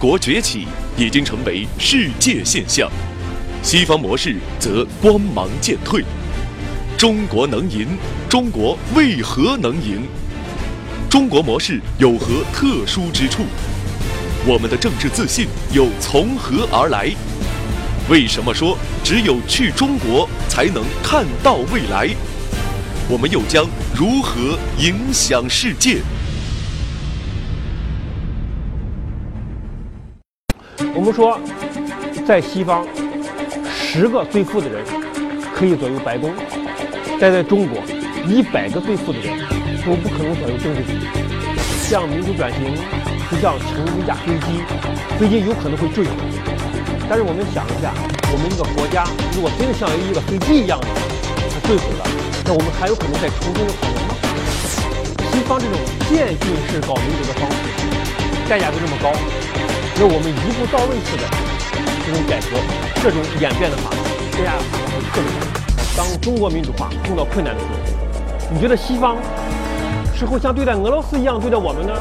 国崛起已经成为世界现象，西方模式则光芒渐退。中国能赢，中国为何能赢？中国模式有何特殊之处？我们的政治自信又从何而来？为什么说只有去中国才能看到未来？我们又将如何影响世界？我们说，在西方，十个最富的人可以左右白宫；但在中国，一百个最富的人都不可能左右政治局。像民主转型，就像乘一架飞机，飞机有可能会坠毁。但是我们想一下，我们一个国家如果真的像一个飞机一样的它坠毁了，那我们还有可能再重新的可能吗？西方这种渐进式搞民主的方式，代价就这么高。那我们一步到位式的这种改革，这种演变的话，大家会更难。当中国民主化碰到困难的时候，你觉得西方是会像对待俄罗斯一样对待我们呢，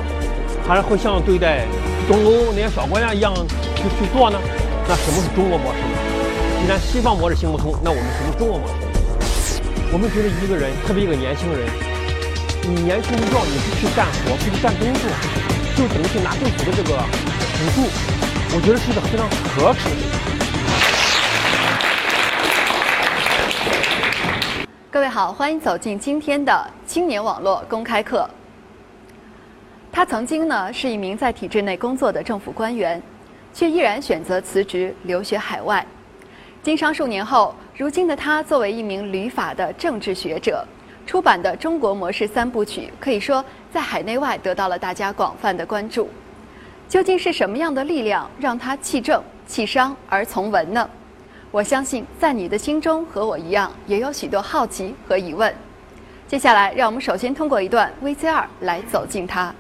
还是会像对待东欧那些小国家一样去去做呢？那什么是中国模式呢？既然西方模式行不通，那我们什么中国模式？我们觉得一个人，特别一个年轻人，你年轻力壮，你不去干活，不去干工作，就等于去拿政府的这个。补助，我觉得是一个非常可耻的。各位好，欢迎走进今天的青年网络公开课。他曾经呢是一名在体制内工作的政府官员，却依然选择辞职留学海外。经商数年后，如今的他作为一名旅法的政治学者，出版的《中国模式三部曲》可以说在海内外得到了大家广泛的关注。究竟是什么样的力量让他弃政弃商而从文呢？我相信在你的心中和我一样，也有许多好奇和疑问。接下来，让我们首先通过一段 VCR 来走进他。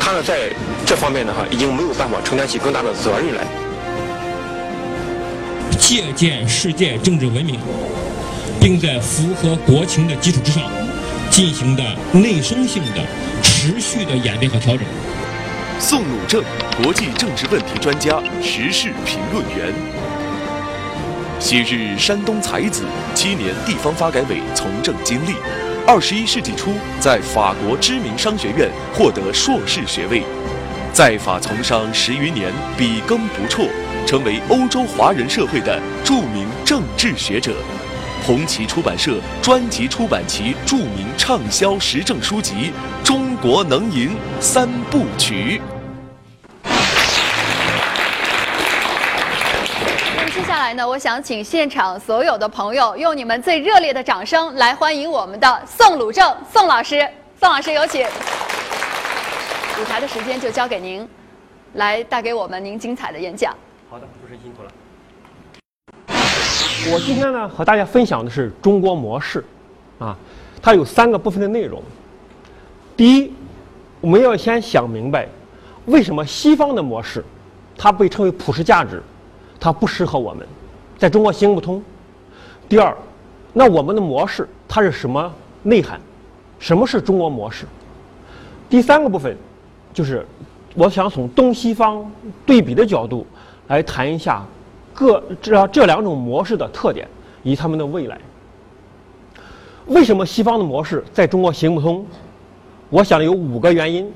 他呢，在这方面的话，已经没有办法承担起更大的责任来。借鉴世界政治文明。并在符合国情的基础之上，进行的内生性的、持续的演变和调整。宋鲁正，国际政治问题专家、时事评论员。昔日山东才子，七年地方发改委从政经历。二十一世纪初，在法国知名商学院获得硕士学位，在法从商十余年，笔耕不辍，成为欧洲华人社会的著名政治学者。红旗出版社专辑出版其著名畅销时政书籍《中国能赢三部曲》。那么接下来呢？我想请现场所有的朋友用你们最热烈的掌声来欢迎我们的宋鲁正宋老师。宋老师有请。舞台的时间就交给您，来带给我们您精彩的演讲。好的，主持人辛苦了。我今天呢和大家分享的是中国模式，啊，它有三个部分的内容。第一，我们要先想明白，为什么西方的模式，它被称为普世价值，它不适合我们，在中国行不通。第二，那我们的模式它是什么内涵？什么是中国模式？第三个部分，就是我想从东西方对比的角度来谈一下。各这这两种模式的特点以及他们的未来，为什么西方的模式在中国行不通？我想有五个原因，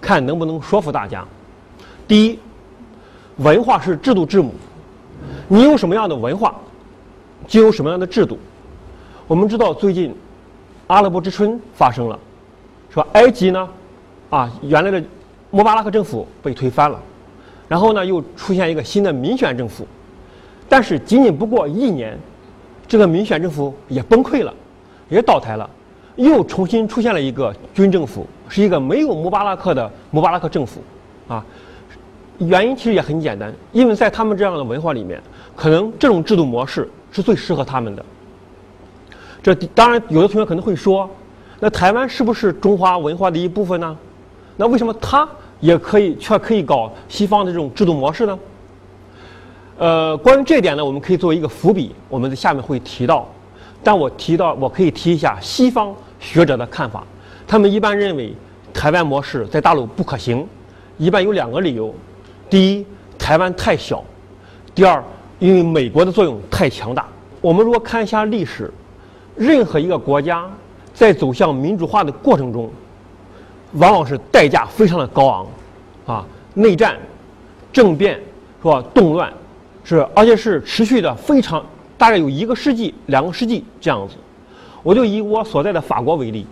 看能不能说服大家。第一，文化是制度之母，你有什么样的文化，就有什么样的制度。我们知道最近阿拉伯之春发生了，说？埃及呢，啊，原来的穆巴拉克政府被推翻了，然后呢，又出现一个新的民选政府。但是仅仅不过一年，这个民选政府也崩溃了，也倒台了，又重新出现了一个军政府，是一个没有穆巴拉克的穆巴拉克政府，啊，原因其实也很简单，因为在他们这样的文化里面，可能这种制度模式是最适合他们的。这当然，有的同学可能会说，那台湾是不是中华文化的一部分呢？那为什么他也可以却可以搞西方的这种制度模式呢？呃，关于这点呢，我们可以作为一个伏笔，我们在下面会提到，但我提到，我可以提一下西方学者的看法。他们一般认为台湾模式在大陆不可行，一般有两个理由：第一，台湾太小；第二，因为美国的作用太强大。我们如果看一下历史，任何一个国家在走向民主化的过程中，往往是代价非常的高昂，啊，内战、政变是吧？动乱，是而且是持续的非常。大概有一个世纪、两个世纪这样子，我就以我所在的法国为例，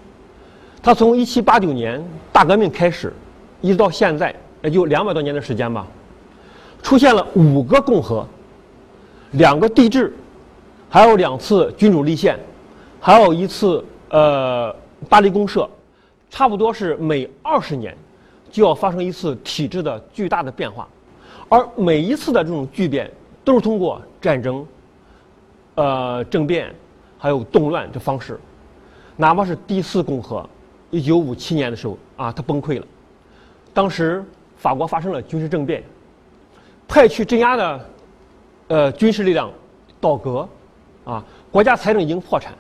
它从一七八九年大革命开始，一直到现在，也就两百多年的时间吧，出现了五个共和，两个帝制，还有两次君主立宪，还有一次呃巴黎公社，差不多是每二十年就要发生一次体制的巨大的变化，而每一次的这种巨变都是通过战争。呃，政变，还有动乱的方式，哪怕是第四共和，一九五七年的时候啊，它崩溃了。当时法国发生了军事政变，派去镇压的呃军事力量倒戈，啊，国家财政已经破产，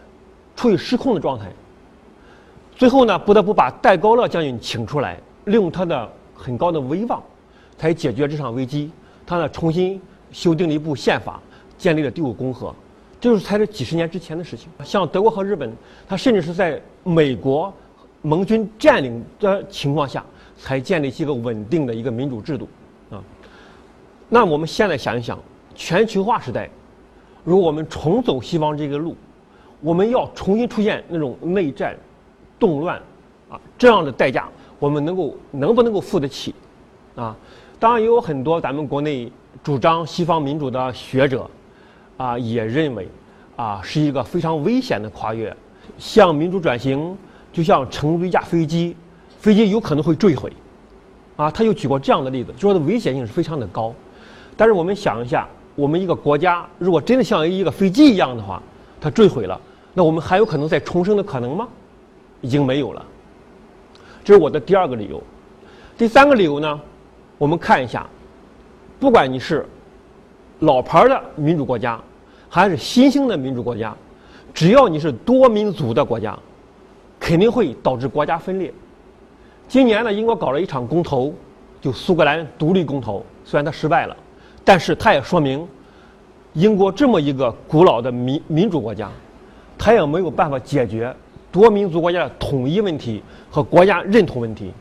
处于失控的状态。最后呢，不得不把戴高乐将军请出来，利用他的很高的威望，才解决这场危机。他呢，重新修订了一部宪法，建立了第五共和。就是才是几十年之前的事情。像德国和日本，它甚至是在美国盟军占领的情况下，才建立起一个稳定的一个民主制度，啊。那我们现在想一想，全球化时代，如果我们重走西方这个路，我们要重新出现那种内战、动乱，啊这样的代价，我们能够能不能够付得起？啊，当然也有很多咱们国内主张西方民主的学者。啊，也认为，啊，是一个非常危险的跨越。向民主转型，就像乘一架飞机，飞机有可能会坠毁。啊，他又举过这样的例子，就说的危险性是非常的高。但是我们想一下，我们一个国家如果真的像一个飞机一样的话，它坠毁了，那我们还有可能再重生的可能吗？已经没有了。这是我的第二个理由。第三个理由呢，我们看一下，不管你是老牌的民主国家。还是新兴的民主国家，只要你是多民族的国家，肯定会导致国家分裂。今年呢，英国搞了一场公投，就苏格兰独立公投，虽然它失败了，但是它也说明，英国这么一个古老的民民主国家，它也没有办法解决多民族国家的统一问题和国家认同问题。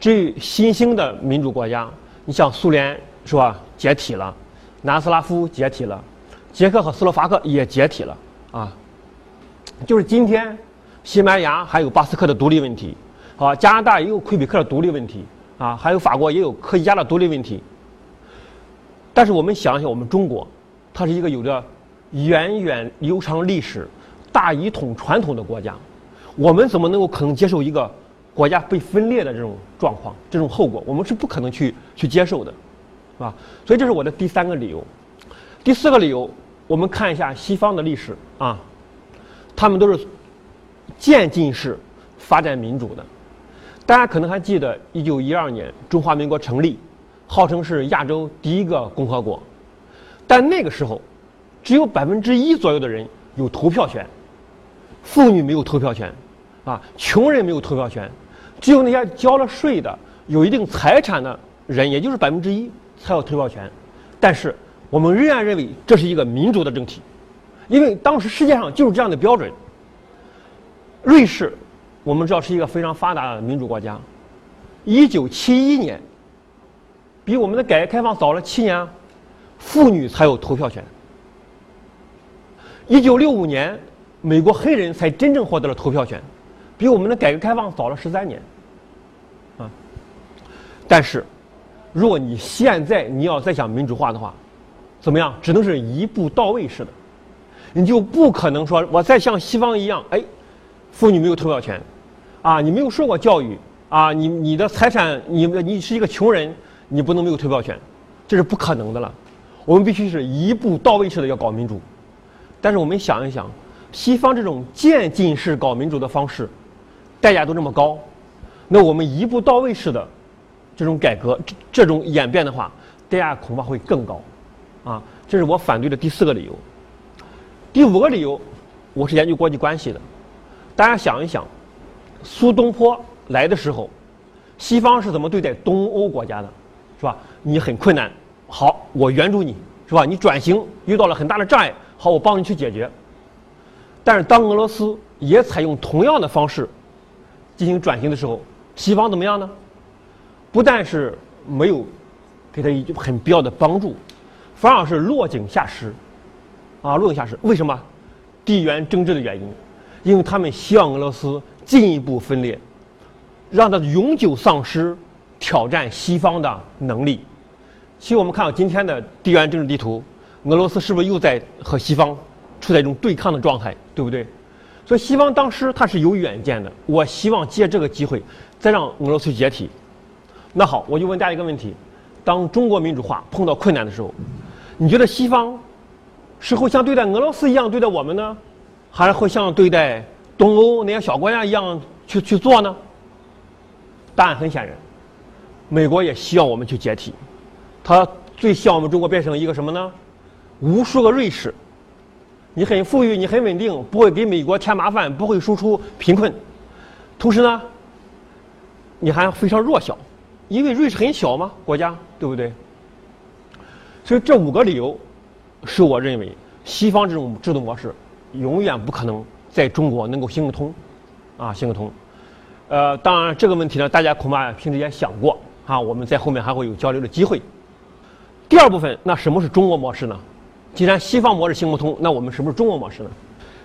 至于新兴的民主国家，你像苏联是吧，解体了，南斯拉夫解体了。捷克和斯洛伐克也解体了啊，就是今天，西班牙还有巴斯克的独立问题，啊，加拿大也有魁北克的独立问题啊，还有法国也有科西嘉的独立问题。但是我们想想，我们中国，它是一个有着源远流长历史、大一统传统的国家，我们怎么能够可能接受一个国家被分裂的这种状况、这种后果？我们是不可能去去接受的，是吧？所以这是我的第三个理由。第四个理由，我们看一下西方的历史啊，他们都是渐进式发展民主的。大家可能还记得，一九一二年中华民国成立，号称是亚洲第一个共和国，但那个时候只有百分之一左右的人有投票权，妇女没有投票权，啊，穷人没有投票权，只有那些交了税的、有一定财产的人，也就是百分之一才有投票权，但是。我们仍然认为这是一个民主的政体，因为当时世界上就是这样的标准。瑞士，我们知道是一个非常发达的民主国家。一九七一年，比我们的改革开放早了七年，妇女才有投票权。一九六五年，美国黑人才真正获得了投票权，比我们的改革开放早了十三年。啊，但是，如果你现在你要再想民主化的话，怎么样？只能是一步到位式的，你就不可能说我再像西方一样，哎，妇女没有投票权，啊，你没有受过教育，啊，你你的财产，你你是一个穷人，你不能没有投票权，这是不可能的了。我们必须是一步到位式的要搞民主，但是我们想一想，西方这种渐进式搞民主的方式，代价都这么高，那我们一步到位式的这种改革，这这种演变的话，代价恐怕会更高。啊，这是我反对的第四个理由。第五个理由，我是研究国际关系的，大家想一想，苏东坡来的时候，西方是怎么对待东欧国家的，是吧？你很困难，好，我援助你，是吧？你转型遇到了很大的障碍，好，我帮你去解决。但是当俄罗斯也采用同样的方式进行转型的时候，西方怎么样呢？不但是没有给他一很必要的帮助，反而是落井下石，啊，落井下石。为什么？地缘政治的原因，因为他们希望俄罗斯进一步分裂，让他永久丧失挑战西方的能力。其实我们看到今天的地缘政治地图，俄罗斯是不是又在和西方处在一种对抗的状态，对不对？所以西方当时他是有远见的，我希望借这个机会再让俄罗斯解体。那好，我就问大家一个问题：当中国民主化碰到困难的时候，你觉得西方是会像对待俄罗斯一样对待我们呢，还是会像对待东欧那些小国家一样去去做呢？答案很显然，美国也希望我们去解体，他最希望我们中国变成一个什么呢？无数个瑞士，你很富裕，你很稳定，不会给美国添麻烦，不会输出贫困，同时呢，你还非常弱小。因为瑞士很小嘛，国家对不对？所以这五个理由，是我认为西方这种制度模式永远不可能在中国能够行得通，啊，行得通。呃，当然这个问题呢，大家恐怕平时也想过啊，我们在后面还会有交流的机会。第二部分，那什么是中国模式呢？既然西方模式行不通，那我们什么是中国模式呢？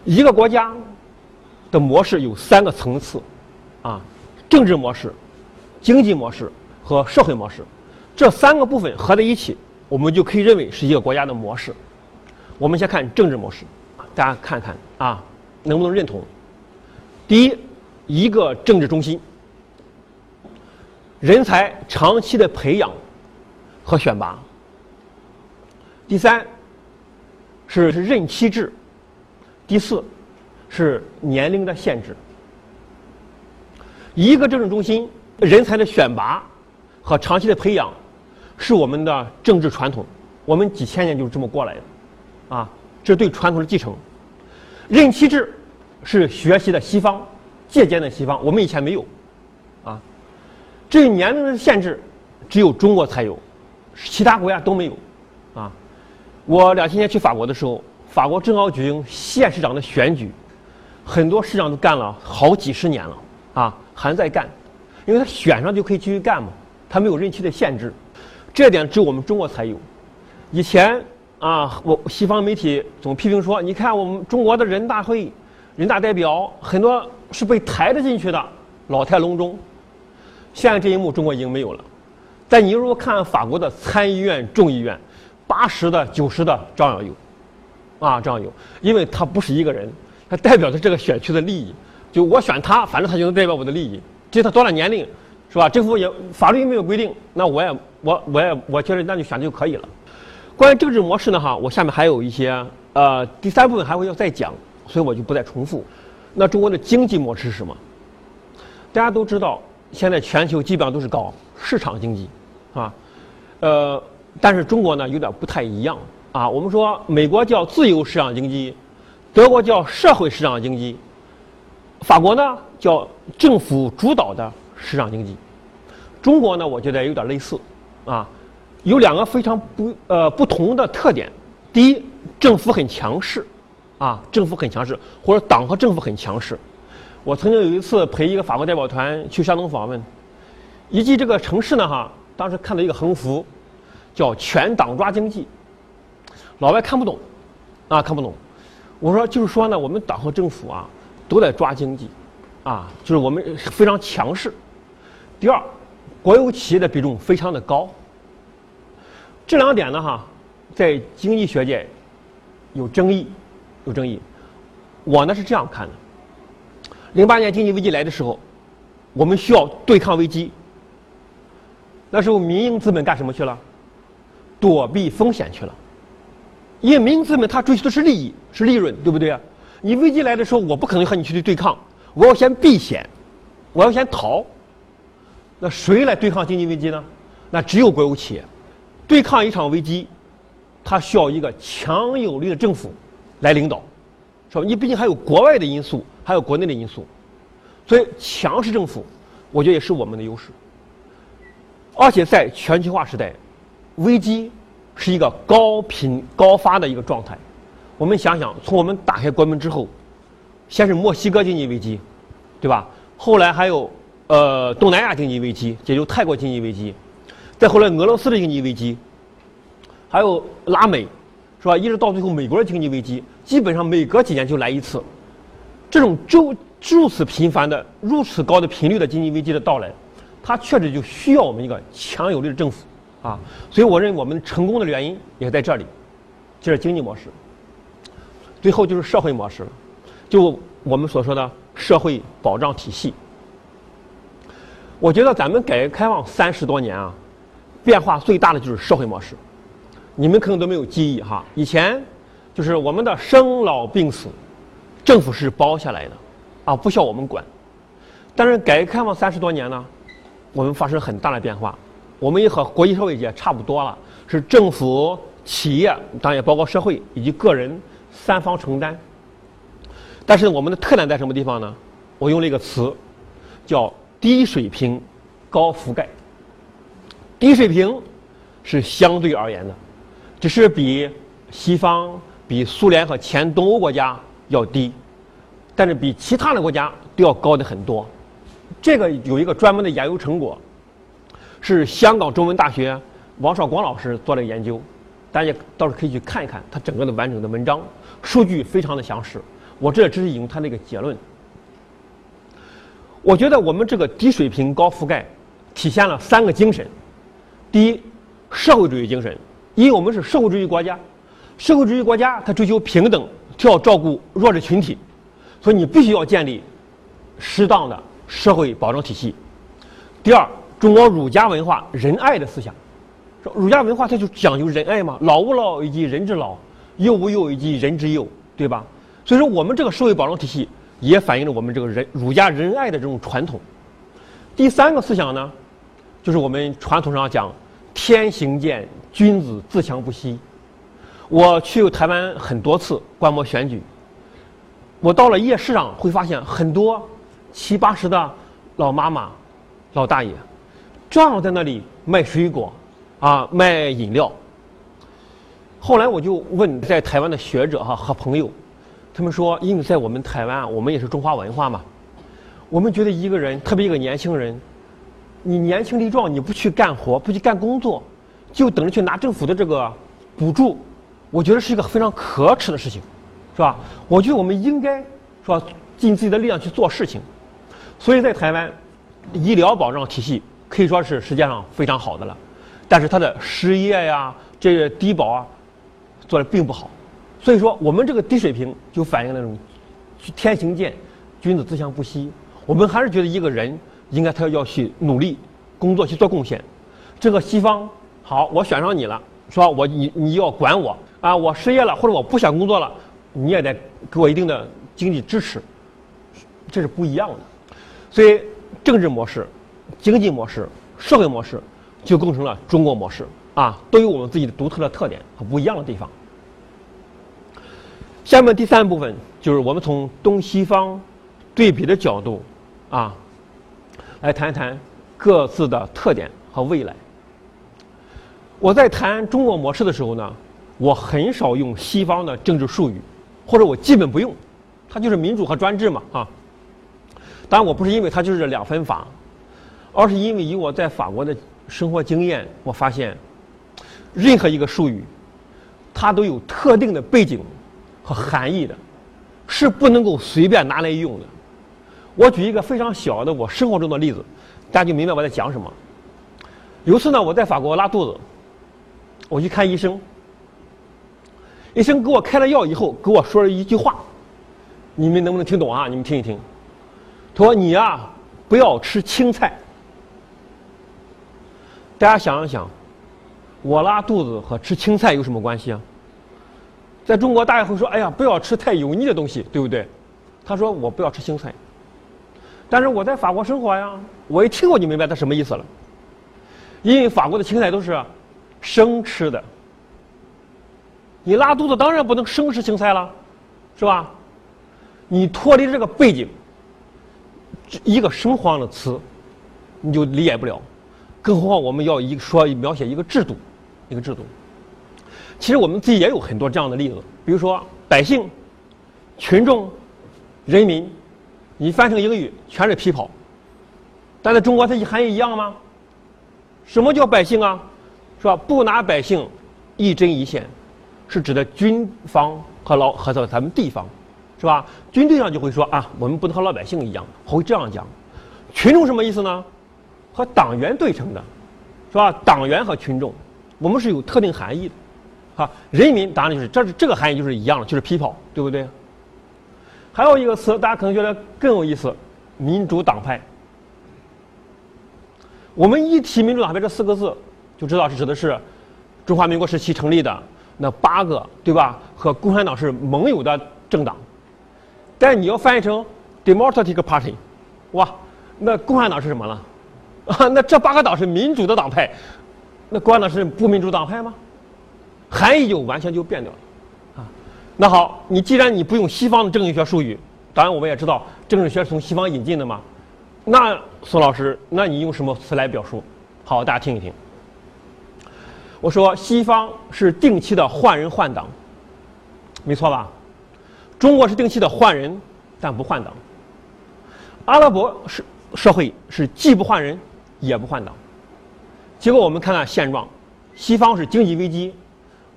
一个国家的模式有三个层次，啊，政治模式、经济模式。和社会模式，这三个部分合在一起，我们就可以认为是一个国家的模式。我们先看政治模式，大家看看啊，能不能认同？第一，一个政治中心，人才长期的培养和选拔。第三，是任期制。第四，是年龄的限制。一个政治中心，人才的选拔。和长期的培养，是我们的政治传统。我们几千年就是这么过来的，啊，这是对传统的继承。任期制是学习的西方，借鉴的西方，我们以前没有，啊。至于年龄的限制，只有中国才有，其他国家都没有，啊。我两千年去法国的时候，法国正好举行县市长的选举，很多市长都干了好几十年了，啊，还在干，因为他选上就可以继续干嘛。他没有任期的限制，这点只有我们中国才有。以前啊，我西方媒体总批评说，你看我们中国的人大会、人大代表很多是被抬着进去的，老态龙钟。现在这一幕中国已经没有了。但你如果看法国的参议院、众议院，八十的、九十的照样有，啊，照样有，因为他不是一个人，他代表着这个选区的利益。就我选他，反正他就能代表我的利益。至于他多大年龄。是吧？政府也法律也没有规定，那我也我我也我觉得那就选就可以了。关于政治模式呢，哈，我下面还有一些呃第三部分还会要再讲，所以我就不再重复。那中国的经济模式是什么？大家都知道，现在全球基本上都是搞市场经济，啊，呃，但是中国呢有点不太一样啊。我们说美国叫自由市场经济，德国叫社会市场经济，法国呢叫政府主导的市场经济。中国呢，我觉得有点类似，啊，有两个非常不呃不同的特点。第一，政府很强势，啊，政府很强势，或者党和政府很强势。我曾经有一次陪一个法国代表团去山东访问，以及这个城市呢，哈，当时看到一个横幅，叫“全党抓经济”，老外看不懂，啊，看不懂。我说就是说呢，我们党和政府啊都在抓经济，啊，就是我们非常强势。第二。国有企业的比重非常的高，这两点呢，哈，在经济学界有争议，有争议。我呢是这样看的：零八年经济危机来的时候，我们需要对抗危机，那时候民营资本干什么去了？躲避风险去了。因为民资本他追求的是利益，是利润，对不对啊？你危机来的时候，我不可能和你去对抗，我要先避险，我要先逃。那谁来对抗经济危机呢？那只有国有企业。对抗一场危机，它需要一个强有力的政府来领导，是吧？你毕竟还有国外的因素，还有国内的因素，所以强势政府，我觉得也是我们的优势。而且在全球化时代，危机是一个高频高发的一个状态。我们想想，从我们打开国门之后，先是墨西哥经济危机，对吧？后来还有呃东南亚经济危机，也就泰国经济危机，再后来俄罗斯的经济危机，还有拉美，是吧？一直到最后美国的经济危机，基本上每隔几年就来一次。这种周如此频繁的、如此高的频率的经济危机的到来，它确实就需要我们一个强有力的政府啊。所以我认为我们成功的原因也在这里，就是经济模式。最后就是社会模式了，就我们所说的社会保障体系。我觉得咱们改革开放三十多年啊，变化最大的就是社会模式。你们可能都没有记忆哈，以前就是我们的生老病死，政府是包下来的，啊，不需要我们管。但是改革开放三十多年呢，我们发生很大的变化，我们也和国际社会也差不多了，是政府、企业，当然也包括社会以及个人。三方承担，但是我们的特点在什么地方呢？我用了一个词，叫低水平高覆盖。低水平是相对而言的，只是比西方、比苏联和前东欧国家要低，但是比其他的国家都要高的很多。这个有一个专门的研究成果，是香港中文大学王绍光老师做了研究，大家到时候可以去看一看他整个的完整的文章。数据非常的详实，我这只是引用他那个结论。我觉得我们这个低水平高覆盖，体现了三个精神：第一，社会主义精神，因为我们是社会主义国家，社会主义国家它追求平等，就要照顾弱势群体，所以你必须要建立适当的社会保障体系。第二，中国儒家文化仁爱的思想，儒家文化它就讲究仁爱嘛，老吾老以及人之老。幼吾幼以及人之幼，对吧？所以说，我们这个社会保障体系也反映了我们这个人儒家仁爱的这种传统。第三个思想呢，就是我们传统上讲“天行健，君子自强不息”。我去台湾很多次观摩选举，我到了夜市上会发现很多七八十的老妈妈、老大爷，正好在那里卖水果，啊，卖饮料。后来我就问在台湾的学者哈和朋友，他们说，因为在我们台湾，我们也是中华文化嘛，我们觉得一个人，特别一个年轻人，你年轻力壮，你不去干活，不去干工作，就等着去拿政府的这个补助，我觉得是一个非常可耻的事情，是吧？我觉得我们应该是吧，尽自己的力量去做事情。所以在台湾，医疗保障体系可以说是世界上非常好的了，但是它的失业呀，这个低保啊。做的并不好，所以说我们这个低水平就反映那种天行健，君子自强不息。我们还是觉得一个人应该他要去努力工作去做贡献。这个西方好，我选上你了，说我你你要管我啊，我失业了或者我不想工作了，你也得给我一定的经济支持，这是不一样的。所以政治模式、经济模式、社会模式就构成了中国模式。啊，都有我们自己的独特的特点和不一样的地方。下面第三部分就是我们从东西方对比的角度啊，来谈一谈各自的特点和未来。我在谈中国模式的时候呢，我很少用西方的政治术语，或者我基本不用，它就是民主和专制嘛啊。当然，我不是因为它就是两分法，而是因为以我在法国的生活经验，我发现。任何一个术语，它都有特定的背景和含义的，是不能够随便拿来用的。我举一个非常小的我生活中的例子，大家就明白我在讲什么。有一次呢，我在法国拉肚子，我去看医生，医生给我开了药以后，给我说了一句话，你们能不能听懂啊？你们听一听。他说：“你呀，不要吃青菜。”大家想一想。我拉肚子和吃青菜有什么关系啊？在中国，大家会说：“哎呀，不要吃太油腻的东西，对不对？”他说：“我不要吃青菜。”但是我在法国生活呀，我一听我就明白他什么意思了。因为法国的青菜都是生吃的，你拉肚子当然不能生吃青菜了，是吧？你脱离这个背景，一个生黄的词，你就理解不了。更何况我们要一说描写一个制度，一个制度。其实我们自己也有很多这样的例子，比如说百姓、群众、人民，你翻成英语全是皮袍。但在中国，它含义一样吗？什么叫百姓啊？是吧？不拿百姓一针一线，是指的军方和老和咱们地方，是吧？军队上就会说啊，我们不能和老百姓一样，会这样讲。群众什么意思呢？和党员对称的，是吧？党员和群众，我们是有特定含义的。啊，人民当然就是，这是这个含义就是一样的，就是皮袍，对不对？还有一个词，大家可能觉得更有意思，民主党派。我们一提“民主党派”这四个字，就知道是指的是中华民国时期成立的那八个，对吧？和共产党是盟友的政党。但你要翻译成 “Democratic Party”，哇，那共产党是什么了？啊，那这八个党是民主的党派，那共产党是不民主党派吗？含义就完全就变掉了，啊，那好，你既然你不用西方的政治学术语，当然我们也知道政治学是从西方引进的嘛，那宋老师，那你用什么词来表述？好，大家听一听。我说西方是定期的换人换党，没错吧？中国是定期的换人，但不换党。阿拉伯是社会是既不换人，也不换挡。结果我们看看现状，西方是经济危机。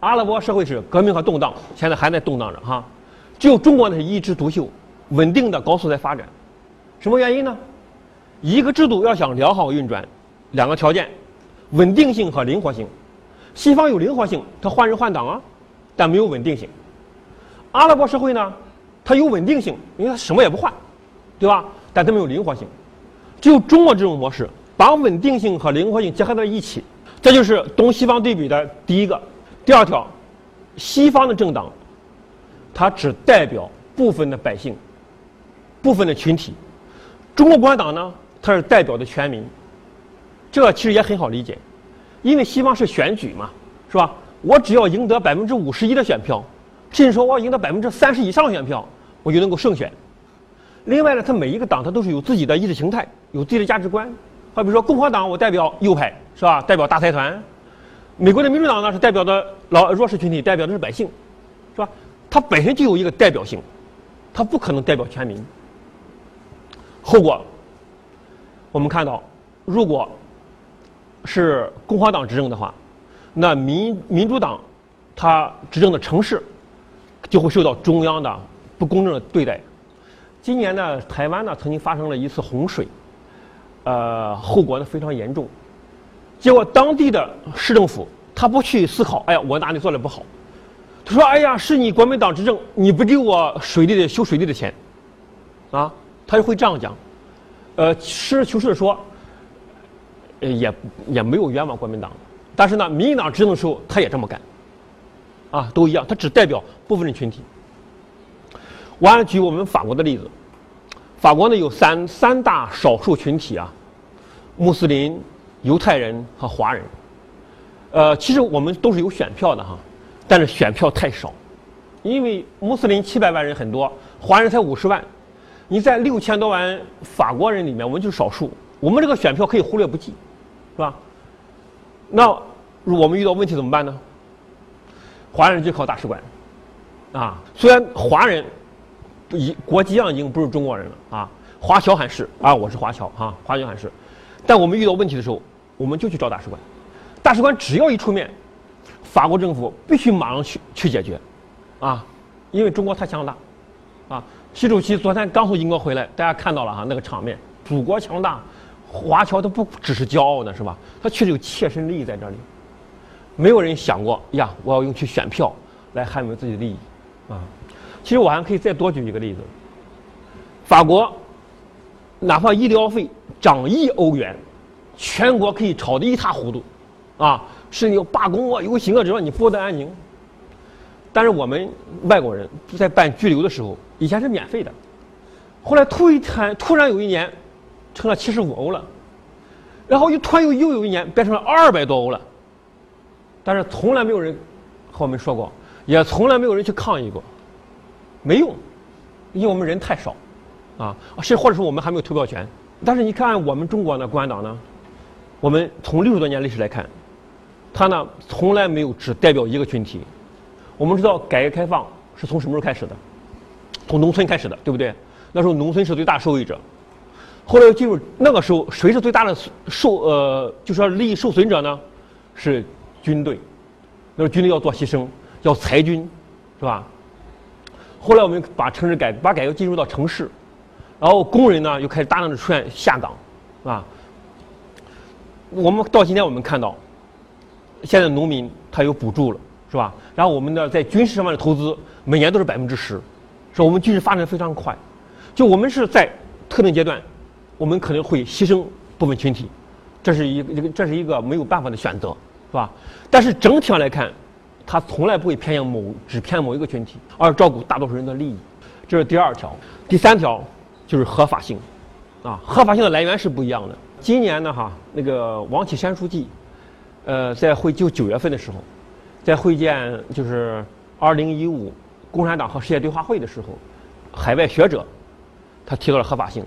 阿拉伯社会是革命和动荡，现在还在动荡着哈。只有中国呢是一枝独秀，稳定的高速在发展。什么原因呢？一个制度要想良好运转，两个条件：稳定性和灵活性。西方有灵活性，它换人换党啊，但没有稳定性。阿拉伯社会呢，它有稳定性，因为它什么也不换，对吧？但它没有灵活性。只有中国这种模式，把稳定性和灵活性结合在一起，这就是东西方对比的第一个。第二条，西方的政党，它只代表部分的百姓、部分的群体；中国共产党呢，它是代表的全民。这其实也很好理解，因为西方是选举嘛，是吧？我只要赢得百分之五十一的选票，甚至说我要赢得百分之三十以上的选票，我就能够胜选。另外呢，它每一个党它都是有自己的意识形态，有自己的价值观。好比说共和党，我代表右派，是吧？代表大财团。美国的民主党呢是代表的老弱势群体，代表的是百姓，是吧？它本身就有一个代表性，它不可能代表全民。后果，我们看到，如果是共和党执政的话，那民民主党它执政的城市就会受到中央的不公正的对待。今年呢，台湾呢曾经发生了一次洪水，呃，后果呢非常严重。结果当地的市政府他不去思考，哎呀，我哪里做的不好？他说，哎呀，是你国民党执政，你不给我水利的修水利的钱，啊，他就会这样讲。呃，实事求是的说，也也没有冤枉国民党，但是呢，民进党执政的时候他也这么干，啊，都一样，他只代表部分的群体。我还举我们法国的例子，法国呢有三三大少数群体啊，穆斯林。犹太人和华人，呃，其实我们都是有选票的哈，但是选票太少，因为穆斯林七百万人很多，华人才五十万，你在六千多万法国人里面，我们就是少数，我们这个选票可以忽略不计，是吧？那我们遇到问题怎么办呢？华人就靠大使馆，啊，虽然华人一国籍上已经不是中国人了啊，华侨还是啊，我是华侨哈，华侨还是。但我们遇到问题的时候，我们就去找大使馆。大使馆只要一出面，法国政府必须马上去去解决，啊，因为中国太强大，啊，习主席昨天刚从英国回来，大家看到了哈那个场面，祖国强大，华侨都不只是骄傲呢，是吧？他确实有切身利益在这里，没有人想过呀，我要用去选票来捍卫自己的利益，啊，其实我还可以再多举一个例子，法国。哪怕医疗费涨一欧元，全国可以吵得一塌糊涂，啊，是有罢工啊、游行啊，只要你不得安宁。但是我们外国人在办居留的时候，以前是免费的，后来突一天突然有一年，成了七十五欧了，然后又突然又又有一年变成了二百多欧了，但是从来没有人和我们说过，也从来没有人去抗议过，没用，因为我们人太少，啊，是或者说我们还没有投票权。但是你看我们中国呢，共产党呢，我们从六十多年历史来看，他呢从来没有只代表一个群体。我们知道改革开放是从什么时候开始的？从农村开始的，对不对？那时候农村是最大受益者。后来又进入那个时候，谁是最大的受呃，就说利益受损者呢？是军队。那时候军队要做牺牲，要裁军，是吧？后来我们把城市改，把改革进入到城市，然后工人呢又开始大量的出现下岗，啊？我们到今天我们看到，现在农民他有补助了，是吧？然后我们的在军事上面的投资每年都是百分之十，是我们军事发展非常快，就我们是在特定阶段。我们可能会牺牲部分群体，这是一个这是一个没有办法的选择，是吧？但是整体上来看，它从来不会偏向某只偏某一个群体，而照顾大多数人的利益。这是第二条，第三条就是合法性，啊，合法性的来源是不一样的。今年呢，哈，那个王岐山书记，呃，在会就九月份的时候，在会见就是二零一五共产党和世界对话会的时候，海外学者，他提到了合法性。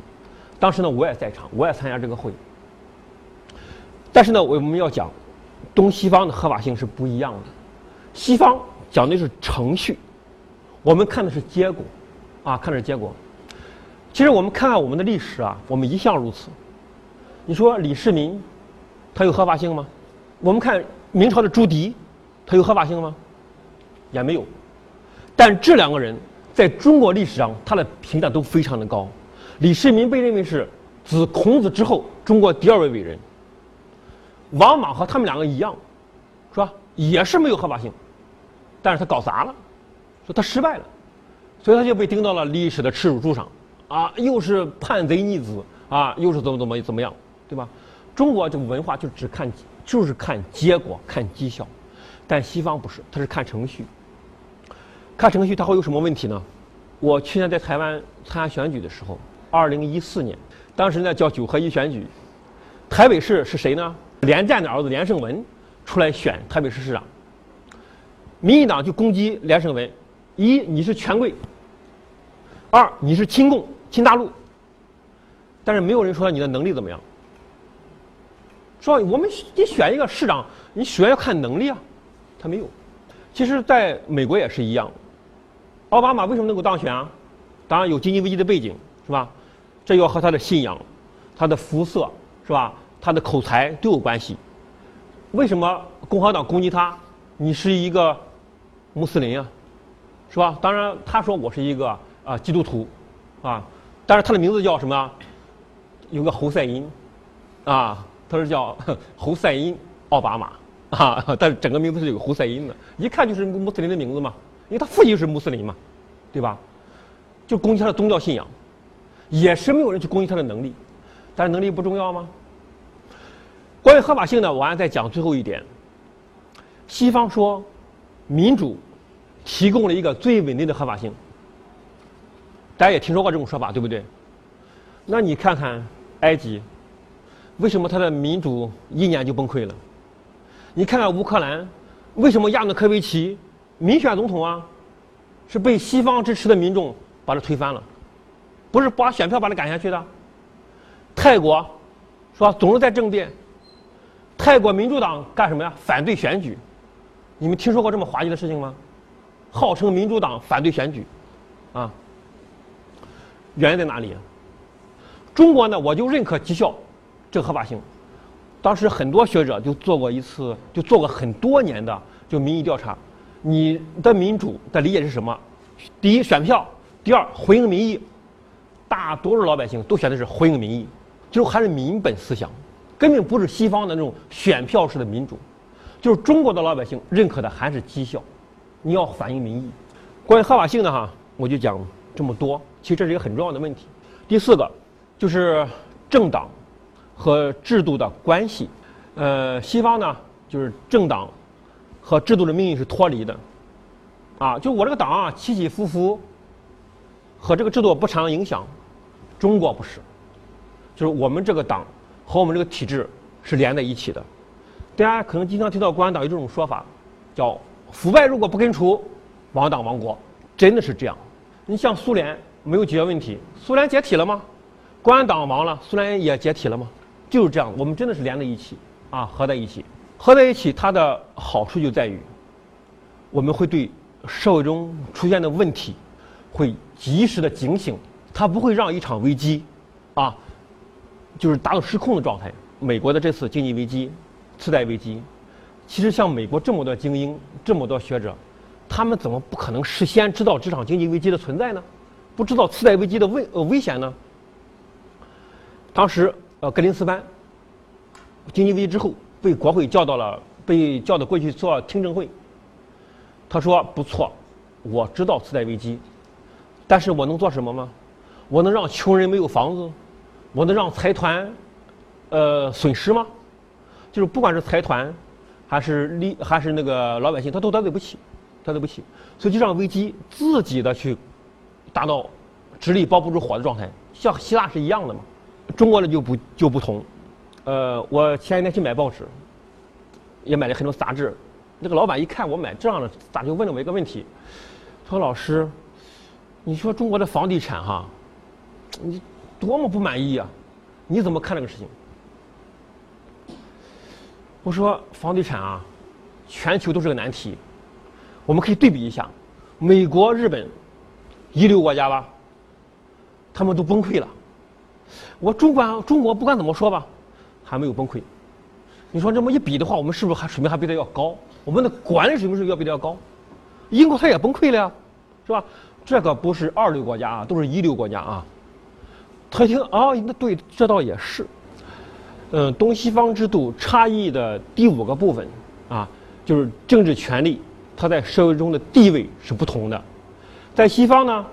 当时呢，我也在场，我也参加这个会。但是呢，我们要讲，东西方的合法性是不一样的。西方讲的是程序，我们看的是结果，啊，看的是结果。其实我们看看我们的历史啊，我们一向如此。你说李世民，他有合法性吗？我们看明朝的朱棣，他有合法性吗？也没有。但这两个人在中国历史上，他的评价都非常的高。李世民被认为是自孔子之后中国第二位伟人。王莽和他们两个一样，是吧？也是没有合法性，但是他搞砸了，说他失败了，所以他就被钉到了历史的耻辱柱上，啊，又是叛贼逆子啊，又是怎么怎么怎么样，对吧？中国这个文化就只看就是看结果看绩效，但西方不是，他是看程序。看程序，他会有什么问题呢？我去年在台湾参加选举的时候。二零一四年，当时呢叫九合一选举，台北市是谁呢？连战的儿子连胜文出来选台北市市长。民进党就攻击连胜文：一你是权贵，二你是亲共新大陆。但是没有人说你的能力怎么样。说我们你选一个市长，你首先要看能力啊，他没有。其实在美国也是一样，奥巴马为什么能够当选啊？当然有经济危机的背景，是吧？这要和他的信仰、他的肤色是吧？他的口才都有关系。为什么共和党攻击他？你是一个穆斯林啊，是吧？当然，他说我是一个啊基督徒啊，但是他的名字叫什么？有个侯赛因啊，他是叫 侯赛因奥巴马啊，但是整个名字是有个侯赛因的，一看就是穆斯林的名字嘛，因为他父亲是穆斯林嘛，对吧？就攻击他的宗教信仰。也是没有人去攻击他的能力，但是能力不重要吗？关于合法性呢，我还再讲最后一点。西方说，民主提供了一个最稳定的合法性，大家也听说过这种说法，对不对？那你看看埃及，为什么他的民主一年就崩溃了？你看看乌克兰，为什么亚努科维奇民选总统啊，是被西方支持的民众把他推翻了？不是把选票把他赶下去的。泰国，是吧？总是在政变。泰国民主党干什么呀？反对选举。你们听说过这么滑稽的事情吗？号称民主党反对选举，啊，原因在哪里？中国呢？我就认可绩效这个合法性。当时很多学者就做过一次，就做过很多年的就民意调查。你的民主的理解是什么？第一，选票；第二，回应民意。大多数老百姓都选的是回应民意，就还是民本思想，根本不是西方的那种选票式的民主，就是中国的老百姓认可的还是绩效，你要反映民意。关于合法性的哈，我就讲这么多。其实这是一个很重要的问题。第四个就是政党和制度的关系。呃，西方呢就是政党和制度的命运是脱离的，啊，就我这个党啊起起伏伏，和这个制度不产生影响。中国不是，就是我们这个党和我们这个体制是连在一起的。大家可能经常听到共产党有这种说法，叫腐败如果不根除，亡党亡国，真的是这样。你像苏联没有解决问题。苏联解体了吗？共产党亡了，苏联也解体了吗？就是这样，我们真的是连在一起啊，合在一起，合在一起，它的好处就在于，我们会对社会中出现的问题，会及时的警醒，它不会让一场危机，啊，就是达到失控的状态。美国的这次经济危机、次贷危机，其实像美国这么多精英、这么多学者，他们怎么不可能事先知道这场经济危机的存在呢？不知道次贷危机的危呃危险呢？当时呃格林斯潘经济危机之后被国会叫到了，被叫到过去做听证会。他说：“不错，我知道次贷危机，但是我能做什么吗？我能让穷人没有房子？我能让财团呃损失吗？就是不管是财团还是利还是那个老百姓，他都担对不起，担对不起。所以就让危机自己的去达到纸里包不住火的状态，像希腊是一样的嘛。中国的就不就不同。呃，我前几天去买报纸，也买了很多杂志。那个老板一看我买这样的，咋就问了我一个问题，他说：“老师，你说中国的房地产哈，你多么不满意呀？你怎么看这个事情？”我说：“房地产啊，全球都是个难题。我们可以对比一下，美国、日本，一流国家吧，他们都崩溃了。我中国中国不管怎么说吧，还没有崩溃。你说这么一比的话，我们是不是还水平还比他要高？我们的管理水平是不是要比他要高。英国他也崩溃了呀，是吧？这个不是二流国家啊，都是一流国家啊。他一听啊，那对，这倒也是。嗯，东西方制度差异的第五个部分啊，就是政治权利，它在社会中的地位是不同的。在西方呢，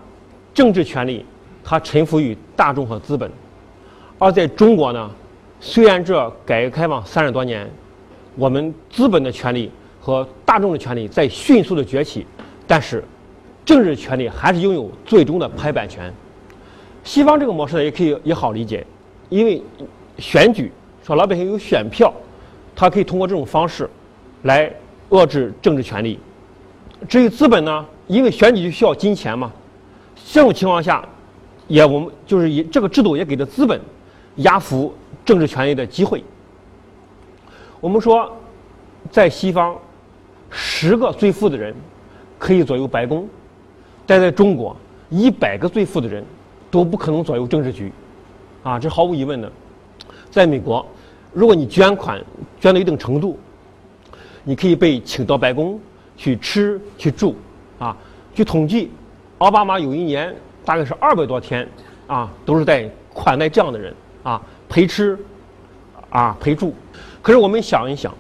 政治权利它臣服于大众和资本，而在中国呢，虽然这改革开放三十多年，我们资本的权利和大众的权利在迅速的崛起，但是政治权利还是拥有最终的拍板权。西方这个模式呢，也可以也好理解，因为选举。说老百姓有选票，他可以通过这种方式来遏制政治权利。至于资本呢，因为选举就需要金钱嘛，这种情况下，也我们就是以这个制度也给了资本压服政治权利的机会。我们说，在西方，十个最富的人可以左右白宫，但在中国，一百个最富的人都不可能左右政治局，啊，这毫无疑问的。在美国。如果你捐款捐到一定程度，你可以被请到白宫去吃去住，啊，据统计，奥巴马有一年大概是二百多天，啊，都是在款待这样的人，啊，陪吃，啊，陪住。可是我们想一想，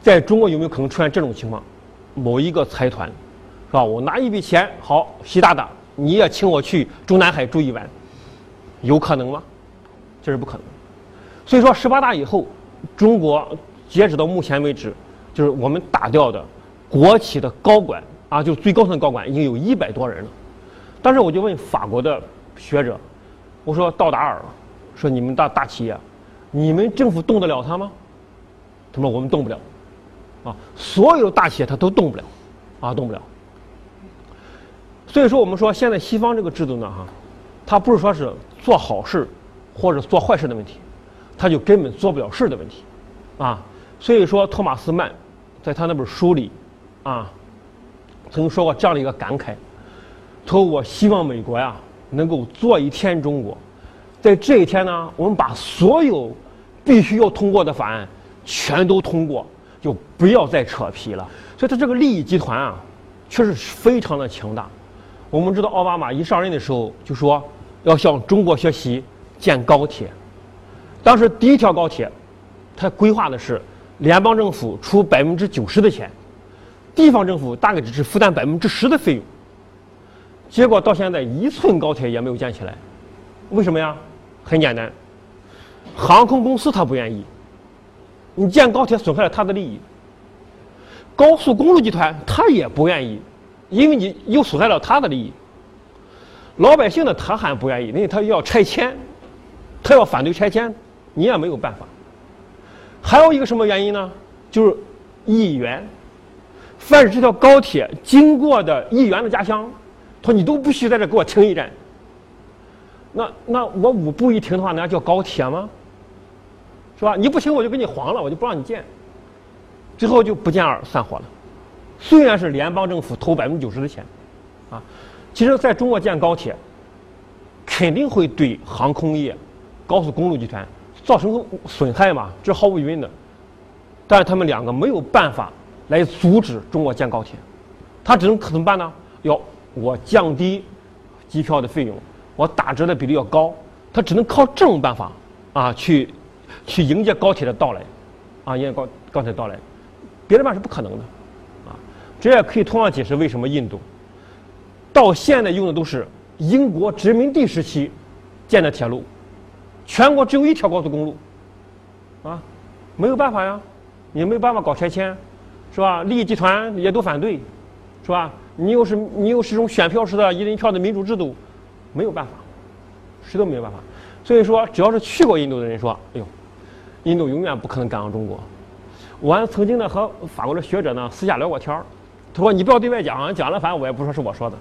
在中国有没有可能出现这种情况？某一个财团，是吧？我拿一笔钱，好，习大大，你也请我去中南海住一晚，有可能吗？这是不可能。所以说，十八大以后，中国截止到目前为止，就是我们打掉的国企的高管啊，就最高层的高管已经有一百多人了。当时我就问法国的学者，我说道达尔，说你们大大企业，你们政府动得了他吗？他说我们动不了，啊，所有大企业他都动不了，啊，动不了。所以说，我们说现在西方这个制度呢，哈，它不是说是做好事或者做坏事的问题。他就根本做不了事的问题，啊，所以说托马斯曼在他那本书里，啊，曾经说过这样的一个感慨：，说我希望美国呀能够做一天中国，在这一天呢，我们把所有必须要通过的法案全都通过，就不要再扯皮了。所以他这个利益集团啊，确实非常的强大。我们知道奥巴马一上任的时候就说要向中国学习建高铁。当时第一条高铁，它规划的是联邦政府出百分之九十的钱，地方政府大概只是负担百分之十的费用。结果到现在一寸高铁也没有建起来，为什么呀？很简单，航空公司他不愿意，你建高铁损害了他的利益；高速公路集团他也不愿意，因为你又损害了他的利益。老百姓呢，他还不愿意，因为他要拆迁，他要反对拆迁。你也没有办法。还有一个什么原因呢？就是议员，凡是这条高铁经过的议员的家乡，他说你都不许在这给我停一站，那那我五步一停的话，那叫高铁吗？是吧？你不行，我就给你黄了，我就不让你建。最后就不见而散伙了。虽然是联邦政府投百分之九十的钱，啊，其实在中国建高铁，肯定会对航空业、高速公路集团造成损害嘛，这毫无疑问的。但是他们两个没有办法来阻止中国建高铁，他只能可怎么办呢？要我降低机票的费用。我打折的比例要高，他只能靠这种办法啊，去去迎接高铁的到来，啊，迎接高高铁到来，别的办法是不可能的，啊，这也可以同样解释为什么印度到现在用的都是英国殖民地时期建的铁路，全国只有一条高速公路，啊，没有办法呀，你没有办法搞拆迁，是吧？利益集团也都反对，是吧？你又是你又是一种选票式的一人一票的民主制度。没有办法，谁都没有办法。所以说，只要是去过印度的人说：“哎呦，印度永远不可能赶上中国。”我还曾经呢和法国的学者呢私下聊过天儿，他说：“你不要对外讲，讲了反正我也不说是我说的。”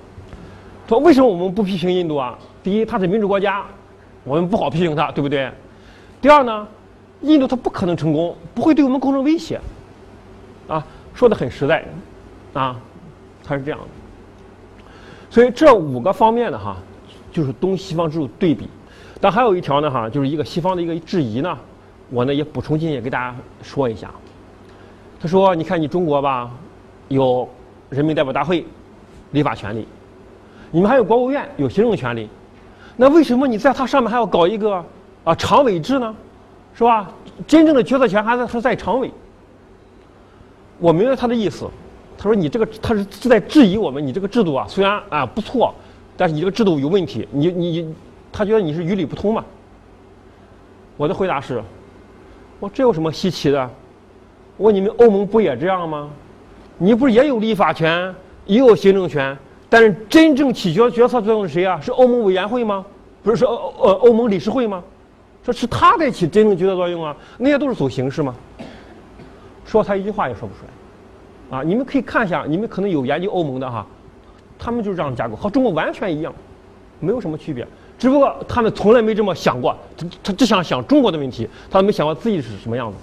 他说：“为什么我们不批评印度啊？第一，它是民主国家，我们不好批评它，对不对？第二呢，印度它不可能成功，不会对我们构成威胁。”啊，说的很实在，啊，他是这样的。所以这五个方面的哈。就是东西方制度对比，但还有一条呢哈，就是一个西方的一个质疑呢，我呢也补充进去给大家说一下。他说：“你看你中国吧，有人民代表大会，立法权利，你们还有国务院有行政权利，那为什么你在它上面还要搞一个啊常委制呢？是吧？真正的决策权还是是在常委。我明白他的意思，他说你这个他是是在质疑我们，你这个制度啊虽然啊不错。”但是你这个制度有问题，你你，他觉得你是于理不通嘛？我的回答是，我这有什么稀奇的？我问你们，欧盟不也这样吗？你不是也有立法权，也有行政权，但是真正起决决策作用是谁啊？是欧盟委员会吗？不是说呃欧盟理事会吗？说是他在起真正决策作用啊？那些都是走形式吗？说他一句话也说不出来，啊！你们可以看一下，你们可能有研究欧盟的哈。他们就是这样的架构，和中国完全一样，没有什么区别。只不过他们从来没这么想过，他他只想想中国的问题，他没想过自己是什么样子。